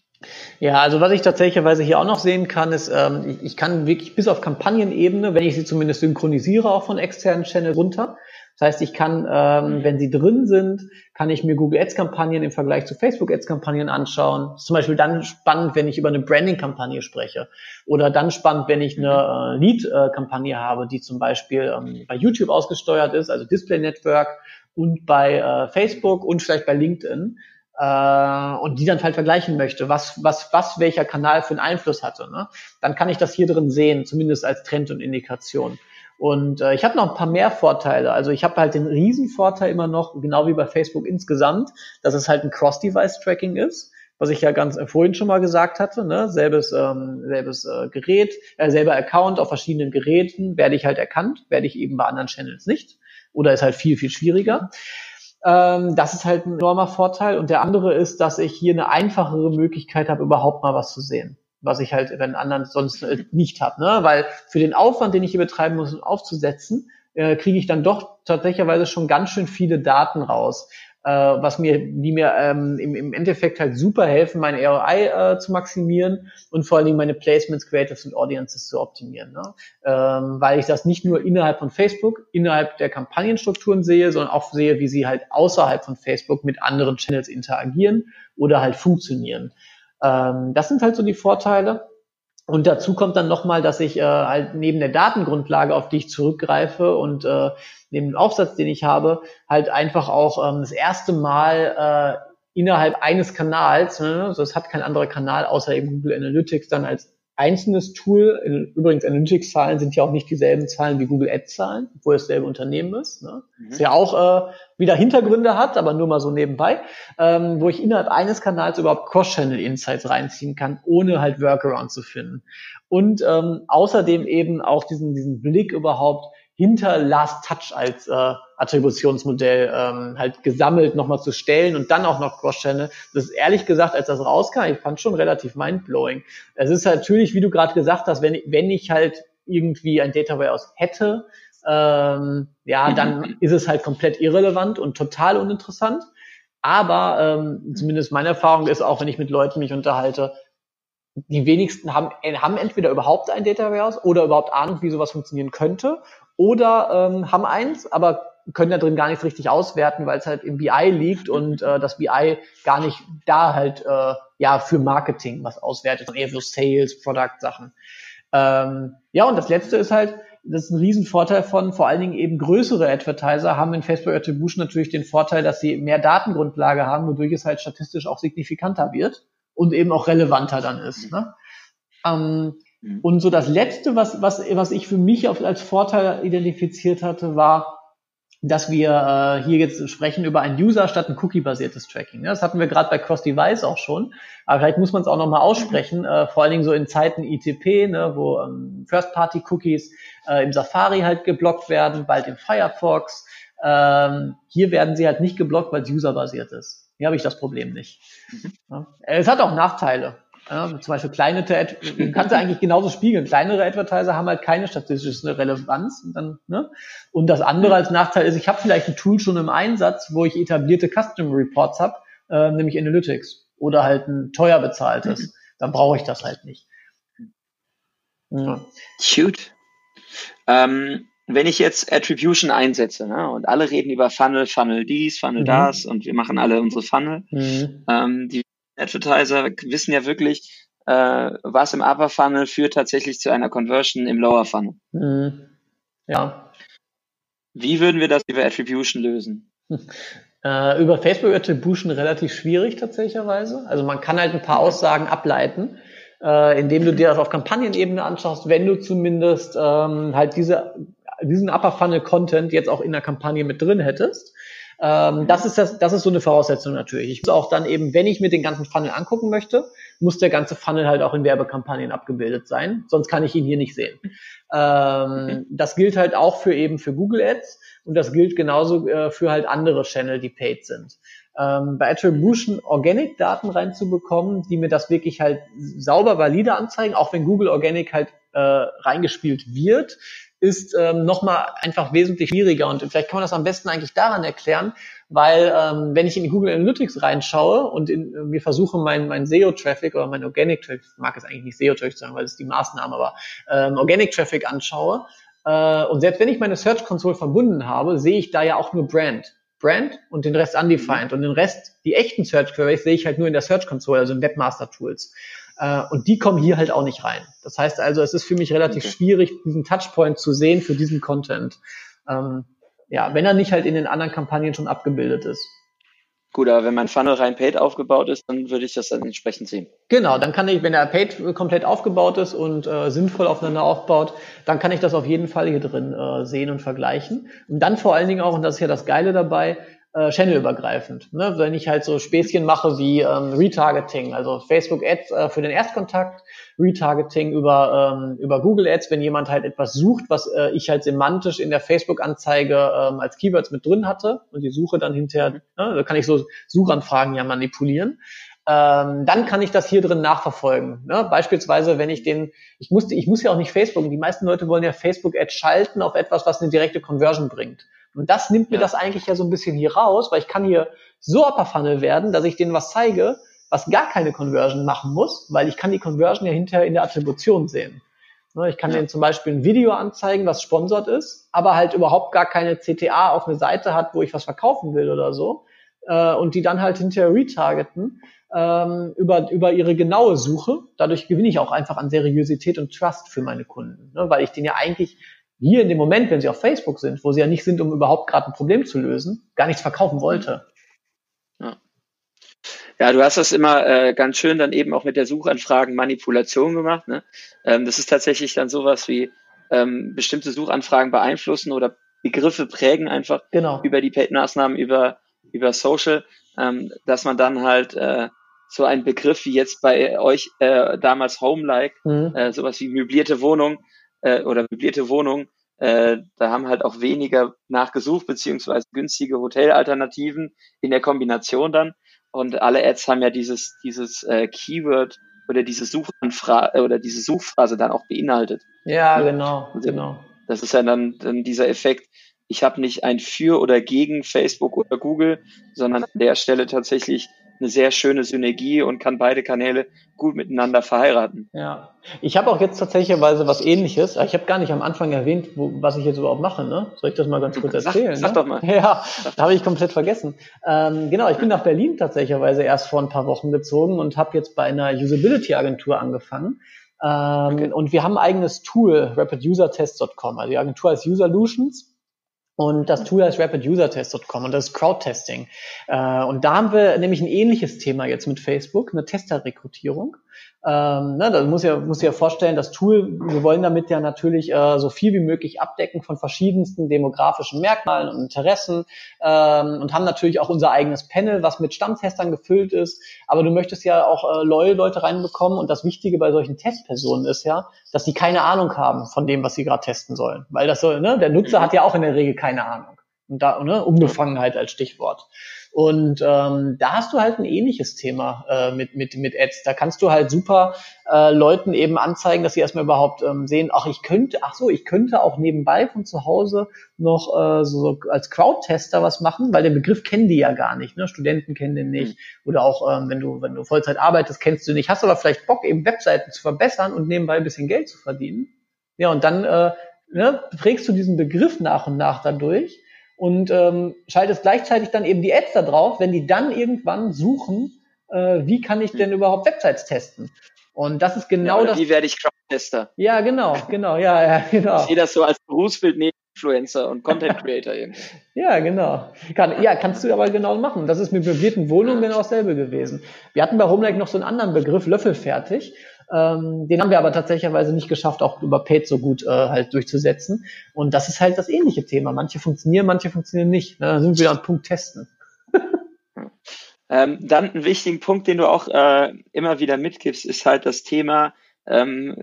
Ja, also was ich tatsächlicherweise hier auch noch sehen kann, ist, ähm, ich, ich kann wirklich bis auf Kampagnenebene, wenn ich sie zumindest synchronisiere, auch von externen Channel runter. Das heißt, ich kann, ähm, wenn sie drin sind, kann ich mir Google Ads Kampagnen im Vergleich zu Facebook Ads Kampagnen anschauen. Das ist zum Beispiel dann spannend, wenn ich über eine Branding Kampagne spreche. Oder dann spannend, wenn ich eine äh, Lead äh, Kampagne habe, die zum Beispiel ähm, bei YouTube ausgesteuert ist, also Display Network und bei äh, Facebook und vielleicht bei LinkedIn äh, und die dann halt vergleichen möchte, was, was, was welcher Kanal für einen Einfluss hatte, ne? dann kann ich das hier drin sehen, zumindest als Trend und Indikation. Und äh, ich habe noch ein paar mehr Vorteile. Also ich habe halt den Riesenvorteil immer noch, genau wie bei Facebook insgesamt, dass es halt ein Cross-Device-Tracking ist was ich ja ganz äh, vorhin schon mal gesagt hatte, ne? selbes, ähm, selbes äh, Gerät, äh, selber Account auf verschiedenen Geräten, werde ich halt erkannt, werde ich eben bei anderen Channels nicht oder ist halt viel, viel schwieriger. Ähm, das ist halt ein enormer Vorteil. Und der andere ist, dass ich hier eine einfachere Möglichkeit habe, überhaupt mal was zu sehen. Was ich halt wenn anderen sonst nicht habe. Ne? Weil für den Aufwand, den ich hier betreiben muss, um aufzusetzen, äh, kriege ich dann doch tatsächlicherweise schon ganz schön viele Daten raus äh, was mir, die mir ähm, im, im Endeffekt halt super helfen, mein ROI äh, zu maximieren und vor allen Dingen meine Placements, Creatives und Audiences zu optimieren. Ne? Ähm, weil ich das nicht nur innerhalb von Facebook, innerhalb der Kampagnenstrukturen sehe, sondern auch sehe, wie sie halt außerhalb von Facebook mit anderen Channels interagieren oder halt funktionieren. Ähm, das sind halt so die Vorteile. Und dazu kommt dann nochmal, dass ich äh, halt neben der Datengrundlage, auf die ich zurückgreife und äh, neben dem Aufsatz, den ich habe, halt einfach auch ähm, das erste Mal äh, innerhalb eines Kanals, ne, also es hat kein anderer Kanal außer eben Google Analytics dann als einzelnes Tool. Übrigens, Analytics-Zahlen sind ja auch nicht dieselben Zahlen wie Google Ads-Zahlen, obwohl es dasselbe Unternehmen ist. Ne? Mhm. Das ja auch äh, wieder Hintergründe hat, aber nur mal so nebenbei, ähm, wo ich innerhalb eines Kanals überhaupt Cross-Channel-Insights reinziehen kann, ohne halt Workaround zu finden. Und ähm, außerdem eben auch diesen, diesen Blick überhaupt hinter Last Touch als äh, Attributionsmodell ähm, halt gesammelt nochmal zu stellen und dann auch noch Cross-Channel. Das ist ehrlich gesagt, als das rauskam, ich fand schon relativ mindblowing. Es ist halt natürlich, wie du gerade gesagt hast, wenn, wenn ich halt irgendwie ein Data Warehouse hätte, ähm, ja, dann ist es halt komplett irrelevant und total uninteressant. Aber ähm, zumindest meine Erfahrung ist auch, wenn ich mit Leuten mich unterhalte, die wenigsten haben, haben entweder überhaupt ein Data Warehouse oder überhaupt Ahnung, wie sowas funktionieren könnte, oder ähm, haben eins, aber können da drin gar nichts richtig auswerten, weil es halt im BI liegt und äh, das BI gar nicht da halt äh, ja für Marketing was auswertet, eher für Sales, Product Sachen. Ähm, ja, und das letzte ist halt, das ist ein Riesenvorteil von vor allen Dingen eben größere Advertiser haben in Facebook Attribution natürlich den Vorteil, dass sie mehr Datengrundlage haben, wodurch es halt statistisch auch signifikanter wird und eben auch relevanter dann ist. Ne? Ähm, mhm. und so das letzte, was, was, was ich für mich als Vorteil identifiziert hatte, war, dass wir äh, hier jetzt sprechen über ein User statt ein Cookie-basiertes Tracking. Das hatten wir gerade bei Cross-Device auch schon. Aber vielleicht muss man es auch nochmal aussprechen, äh, vor allen Dingen so in Zeiten ITP, ne, wo ähm, First-Party-Cookies äh, im Safari halt geblockt werden, bald im Firefox. Ähm, hier werden sie halt nicht geblockt, weil es userbasiert ist. Hier habe ich das Problem nicht. Mhm. Ja. Es hat auch Nachteile. Ja, zum Beispiel kleine, du kannst ja eigentlich genauso spiegeln. Kleinere Advertiser haben halt keine statistische Relevanz. Und, dann, ne? und das andere als Nachteil ist, ich habe vielleicht ein Tool schon im Einsatz, wo ich etablierte Custom Reports habe, äh, nämlich Analytics oder halt ein teuer bezahltes. Mhm. Dann brauche ich das halt nicht. Ja. Cute. Ähm, wenn ich jetzt Attribution einsetze ne, und alle reden über Funnel, Funnel dies, Funnel mhm. das und wir machen alle unsere Funnel, mhm. ähm, die Advertiser wissen ja wirklich, äh, was im Upper Funnel führt tatsächlich zu einer Conversion im Lower Funnel. Mhm. Ja. Wie würden wir das über Attribution lösen? Äh, über Facebook Attribution relativ schwierig tatsächlicherweise. Also man kann halt ein paar Aussagen ableiten, äh, indem du dir das auf Kampagnenebene anschaust, wenn du zumindest ähm, halt diese, diesen Upper Funnel Content jetzt auch in der Kampagne mit drin hättest. Ähm, das ist das, das ist so eine Voraussetzung natürlich. Ich muss auch dann eben, wenn ich mir den ganzen Funnel angucken möchte, muss der ganze Funnel halt auch in Werbekampagnen abgebildet sein. Sonst kann ich ihn hier nicht sehen. Ähm, das gilt halt auch für eben für Google Ads und das gilt genauso äh, für halt andere Channel, die paid sind. Ähm, bei Attribution Organic Daten reinzubekommen, die mir das wirklich halt sauber valide anzeigen, auch wenn Google Organic halt äh, reingespielt wird, ist ähm, nochmal einfach wesentlich schwieriger. Und vielleicht kann man das am besten eigentlich daran erklären, weil ähm, wenn ich in Google Analytics reinschaue und in, äh, mir versuche, mein, mein SEO-Traffic oder mein Organic Traffic, ich mag es eigentlich nicht SEO-Traffic sagen, weil das ist die Maßnahme, aber ähm, Organic Traffic anschaue, äh, und selbst wenn ich meine Search Console verbunden habe, sehe ich da ja auch nur Brand. Brand und den Rest undefined. Und den Rest, die echten Search Queries, sehe ich halt nur in der Search Console, also in Webmaster Tools. Äh, und die kommen hier halt auch nicht rein. Das heißt also, es ist für mich relativ okay. schwierig, diesen Touchpoint zu sehen für diesen Content. Ähm, ja, wenn er nicht halt in den anderen Kampagnen schon abgebildet ist. Gut, aber wenn mein Funnel rein paid aufgebaut ist, dann würde ich das dann entsprechend sehen. Genau, dann kann ich, wenn der paid komplett aufgebaut ist und äh, sinnvoll aufeinander aufbaut, dann kann ich das auf jeden Fall hier drin äh, sehen und vergleichen. Und dann vor allen Dingen auch, und das ist ja das Geile dabei, äh, channelübergreifend. Ne? Wenn ich halt so Späßchen mache wie ähm, Retargeting, also Facebook Ads äh, für den Erstkontakt, Retargeting über, ähm, über Google Ads, wenn jemand halt etwas sucht, was äh, ich halt semantisch in der Facebook-Anzeige ähm, als Keywords mit drin hatte und die Suche dann hinterher, ne, da kann ich so Suchanfragen ja manipulieren. Ähm, dann kann ich das hier drin nachverfolgen. Ne? Beispielsweise, wenn ich den, ich musste, ich muss ja auch nicht Facebook, die meisten Leute wollen ja Facebook-Ads schalten auf etwas, was eine direkte Conversion bringt. Und das nimmt mir ja. das eigentlich ja so ein bisschen hier raus, weil ich kann hier so upper funnel werden, dass ich denen was zeige, was gar keine Conversion machen muss, weil ich kann die Conversion ja hinterher in der Attribution sehen. Ne, ich kann denen zum Beispiel ein Video anzeigen, was sponsort ist, aber halt überhaupt gar keine CTA auf eine Seite hat, wo ich was verkaufen will oder so. Äh, und die dann halt hinterher retargeten ähm, über, über ihre genaue Suche. Dadurch gewinne ich auch einfach an Seriosität und Trust für meine Kunden, ne, weil ich den ja eigentlich hier in dem Moment, wenn sie auf Facebook sind, wo sie ja nicht sind, um überhaupt gerade ein Problem zu lösen, gar nichts verkaufen wollte. Ja. Ja, du hast das immer äh, ganz schön dann eben auch mit der Suchanfragen Manipulation gemacht. Ne? Ähm, das ist tatsächlich dann sowas wie ähm, bestimmte Suchanfragen beeinflussen oder Begriffe prägen einfach genau. über die Paid-Maßnahmen, über, über Social, ähm, dass man dann halt äh, so einen Begriff wie jetzt bei euch äh, damals Home-like, mhm. äh, sowas wie möblierte Wohnung, äh, oder möblierte Wohnung, äh, da haben halt auch weniger nachgesucht, beziehungsweise günstige Hotelalternativen in der Kombination dann. Und alle Ads haben ja dieses, dieses äh, Keyword oder diese Suchanfrage oder diese Suchphrase dann auch beinhaltet. Ja, genau, also, genau. Das ist ja dann, dann dieser Effekt, ich habe nicht ein für oder gegen Facebook oder Google, sondern an der Stelle tatsächlich eine sehr schöne Synergie und kann beide Kanäle gut miteinander verheiraten. Ja, ich habe auch jetzt tatsächlich was ähnliches. Ich habe gar nicht am Anfang erwähnt, wo, was ich jetzt überhaupt mache. Ne? Soll ich das mal ganz kurz erzählen? Sag, ne? sag doch mal. Ja, da habe ich komplett vergessen. Ähm, genau, ich bin nach Berlin tatsächlich erst vor ein paar Wochen gezogen und habe jetzt bei einer Usability-Agentur angefangen. Ähm, okay. Und wir haben ein eigenes Tool, rapidusertest.com. Also die Agentur heißt Userlutions und das Tool heißt rapidusertest.com und das ist Crowdtesting. Äh, und da haben wir nämlich ein ähnliches Thema jetzt mit Facebook, eine Testerrekrutierung. Ähm, ne, da muss ja muss ja vorstellen, das Tool, wir wollen damit ja natürlich äh, so viel wie möglich abdecken von verschiedensten demografischen Merkmalen und Interessen ähm, und haben natürlich auch unser eigenes Panel, was mit Stammtestern gefüllt ist. Aber du möchtest ja auch äh, neue Leute reinbekommen und das Wichtige bei solchen Testpersonen ist ja, dass sie keine Ahnung haben von dem, was sie gerade testen sollen, weil das so, ne, der Nutzer mhm. hat ja auch in der Regel keine Ahnung. Und da, ne, Unbefangenheit als Stichwort. Und ähm, da hast du halt ein ähnliches Thema äh, mit, mit, mit Ads. Da kannst du halt super äh, Leuten eben anzeigen, dass sie erstmal überhaupt ähm, sehen, ach, ich könnte, ach so, ich könnte auch nebenbei von zu Hause noch äh, so als Crowd-Tester was machen, weil den Begriff kennen die ja gar nicht. Ne? Studenten kennen den nicht. Mhm. Oder auch, ähm, wenn du, wenn du Vollzeit arbeitest, kennst du nicht, hast aber vielleicht Bock, eben Webseiten zu verbessern und nebenbei ein bisschen Geld zu verdienen. Ja, und dann äh, ne, prägst du diesen Begriff nach und nach dadurch und ähm, schaltest gleichzeitig dann eben die Ads da drauf, wenn die dann irgendwann suchen, äh, wie kann ich denn überhaupt Websites testen? Und das ist genau ja, das. Wie werde ich Crowdtester? Ja, genau, genau, ja, ja, genau. Ich sehe das so als Berufsbild neben Influencer und Content Creator irgendwie. ja, genau. Kann, ja, kannst du aber genau machen. Das ist mit möblierten Wohnungen genau dasselbe gewesen. Wir hatten bei Homelike noch so einen anderen Begriff, löffelfertig. Ähm, den haben wir aber tatsächlicherweise nicht geschafft, auch über Paid so gut äh, halt durchzusetzen. Und das ist halt das ähnliche Thema. Manche funktionieren, manche funktionieren nicht. Ne? Da sind wir am Punkt Testen. ähm, dann ein wichtigen Punkt, den du auch äh, immer wieder mitgibst, ist halt das Thema ähm,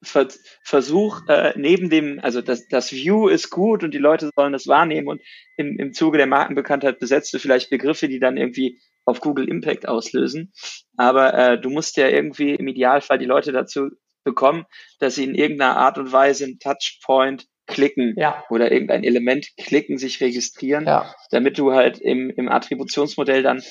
Ver Versuch äh, neben dem, also das, das View ist gut und die Leute sollen das wahrnehmen und im, im Zuge der Markenbekanntheit besetzt du vielleicht Begriffe, die dann irgendwie auf Google Impact auslösen. Aber äh, du musst ja irgendwie im Idealfall die Leute dazu bekommen, dass sie in irgendeiner Art und Weise einen Touchpoint klicken ja. oder irgendein Element klicken, sich registrieren, ja. damit du halt im, im Attributionsmodell dann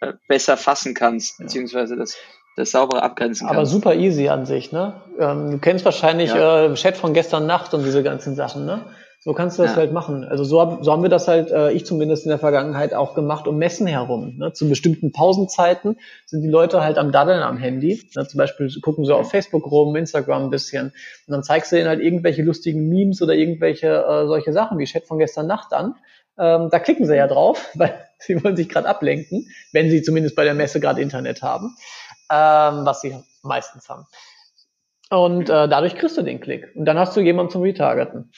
äh, besser fassen kannst, beziehungsweise das das saubere abgrenzen kannst. Aber super easy an sich, ne? Ähm, du kennst wahrscheinlich ja. äh, Chat von gestern Nacht und diese ganzen Sachen, ne? So kannst du das ja. halt machen. Also so, hab, so haben wir das halt, äh, ich zumindest in der Vergangenheit auch gemacht, um Messen herum. Ne? Zu bestimmten Pausenzeiten sind die Leute halt am Daddeln am Handy. Ne? Zum Beispiel gucken sie auf Facebook rum, Instagram ein bisschen. Und dann zeigst du ihnen halt irgendwelche lustigen Memes oder irgendwelche äh, solche Sachen wie Chat von gestern Nacht an. Ähm, da klicken sie ja drauf, weil sie wollen sich gerade ablenken, wenn sie zumindest bei der Messe gerade Internet haben, ähm, was sie meistens haben. Und äh, dadurch kriegst du den Klick. Und dann hast du jemanden zum Retargeten.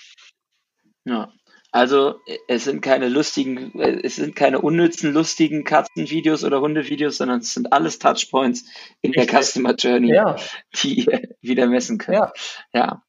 Ja. Also es sind keine lustigen, es sind keine unnützen, lustigen Katzenvideos oder Hundevideos, sondern es sind alles Touchpoints in der Customer Journey, ja. die ihr wieder messen könnt. Ja. ja.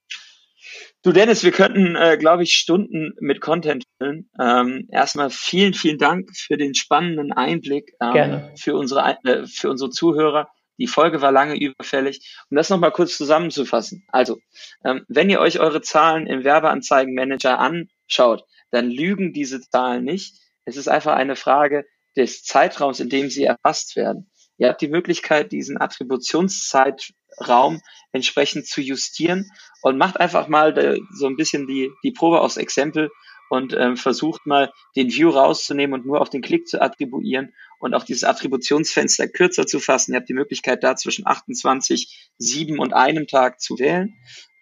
Du Dennis, wir könnten, äh, glaube ich, Stunden mit Content füllen. Ähm, erstmal vielen, vielen Dank für den spannenden Einblick ähm, für unsere äh, für unsere Zuhörer. Die Folge war lange überfällig. Um das nochmal kurz zusammenzufassen. Also, ähm, wenn ihr euch eure Zahlen im Werbeanzeigenmanager anschaut, dann lügen diese Zahlen nicht. Es ist einfach eine Frage des Zeitraums, in dem sie erfasst werden. Ihr habt die Möglichkeit, diesen Attributionszeitraum entsprechend zu justieren und macht einfach mal so ein bisschen die, die Probe aus Exempel und ähm, versucht mal den View rauszunehmen und nur auf den Klick zu attribuieren und auch dieses Attributionsfenster kürzer zu fassen. Ihr habt die Möglichkeit, da zwischen 28, 7 und einem Tag zu wählen.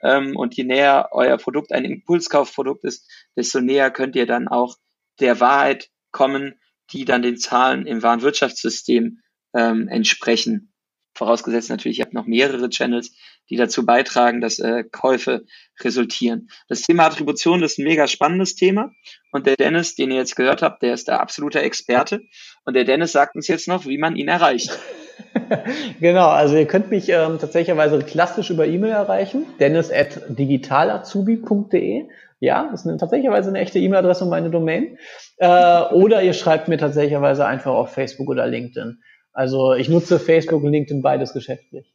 Ähm, und je näher euer Produkt ein Impulskaufprodukt ist, desto näher könnt ihr dann auch der Wahrheit kommen, die dann den Zahlen im Warenwirtschaftssystem ähm, entsprechen. Vorausgesetzt natürlich, ihr habt noch mehrere Channels, die dazu beitragen, dass äh, Käufe resultieren. Das Thema Attribution ist ein mega spannendes Thema. Und der Dennis, den ihr jetzt gehört habt, der ist der absolute Experte. Und der Dennis sagt uns jetzt noch, wie man ihn erreicht. genau, also ihr könnt mich ähm, tatsächlicherweise klassisch über E-Mail erreichen, dennis at digitalazubi.de. Ja, das ist tatsächlicherweise eine echte E-Mail-Adresse und meine Domain. Äh, oder ihr schreibt mir tatsächlicherweise einfach auf Facebook oder LinkedIn. Also ich nutze Facebook und LinkedIn beides geschäftlich.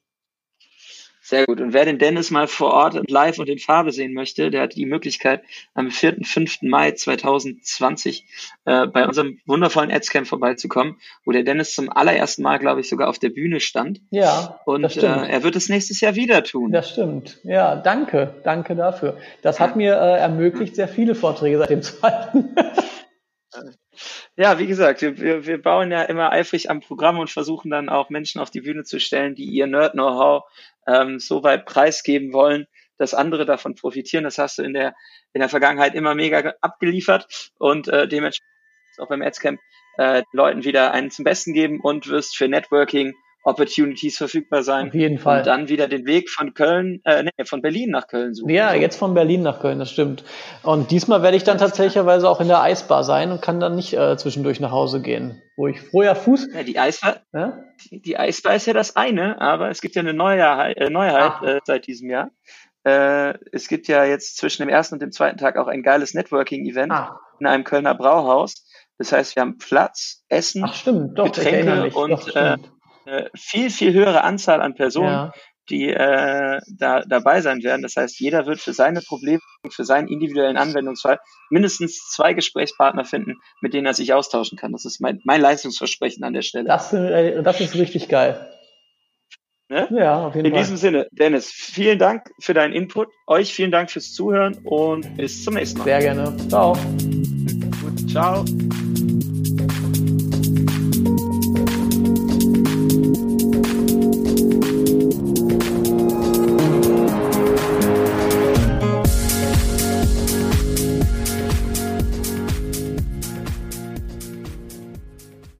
Sehr gut. Und wer den Dennis mal vor Ort und live und in Farbe sehen möchte, der hat die Möglichkeit, am 4. 5. Mai 2020 äh, bei unserem wundervollen Adscamp vorbeizukommen, wo der Dennis zum allerersten Mal, glaube ich, sogar auf der Bühne stand. Ja. Und äh, er wird es nächstes Jahr wieder tun. Das stimmt. Ja, danke. Danke dafür. Das hat mir äh, ermöglicht, sehr viele Vorträge seitdem zu halten. Ja, wie gesagt, wir, wir, bauen ja immer eifrig am Programm und versuchen dann auch Menschen auf die Bühne zu stellen, die ihr Nerd-Know-how ähm, so weit preisgeben wollen, dass andere davon profitieren. Das hast du in der, in der Vergangenheit immer mega abgeliefert und äh, dementsprechend auch beim Adscamp äh, Leuten wieder einen zum Besten geben und wirst für Networking Opportunities verfügbar sein. Auf jeden Fall. Und dann wieder den Weg von Köln, äh, nee, von Berlin nach Köln suchen. Ja, jetzt von Berlin nach Köln, das stimmt. Und diesmal werde ich dann tatsächlich auch in der Eisbar sein und kann dann nicht äh, zwischendurch nach Hause gehen. Wo ich vorher Fuß. Ja, die Eisbar, ja? die Eisbar ist ja das eine, aber es gibt ja eine Neuheit, äh, Neuheit ah. äh, seit diesem Jahr. Äh, es gibt ja jetzt zwischen dem ersten und dem zweiten Tag auch ein geiles Networking-Event ah. in einem Kölner Brauhaus. Das heißt, wir haben Platz, Essen, Ach, stimmt, doch, Getränke und doch, äh, äh, viel, viel höhere Anzahl an Personen, ja. die äh, da dabei sein werden. Das heißt, jeder wird für seine Probleme, für seinen individuellen Anwendungsfall mindestens zwei Gesprächspartner finden, mit denen er sich austauschen kann. Das ist mein, mein Leistungsversprechen an der Stelle. Das, äh, das ist richtig geil. Ne? Ja, auf jeden In Fall. diesem Sinne, Dennis, vielen Dank für deinen Input. Euch vielen Dank fürs Zuhören und bis zum nächsten Mal. Sehr gerne. Ciao. Gut, ciao.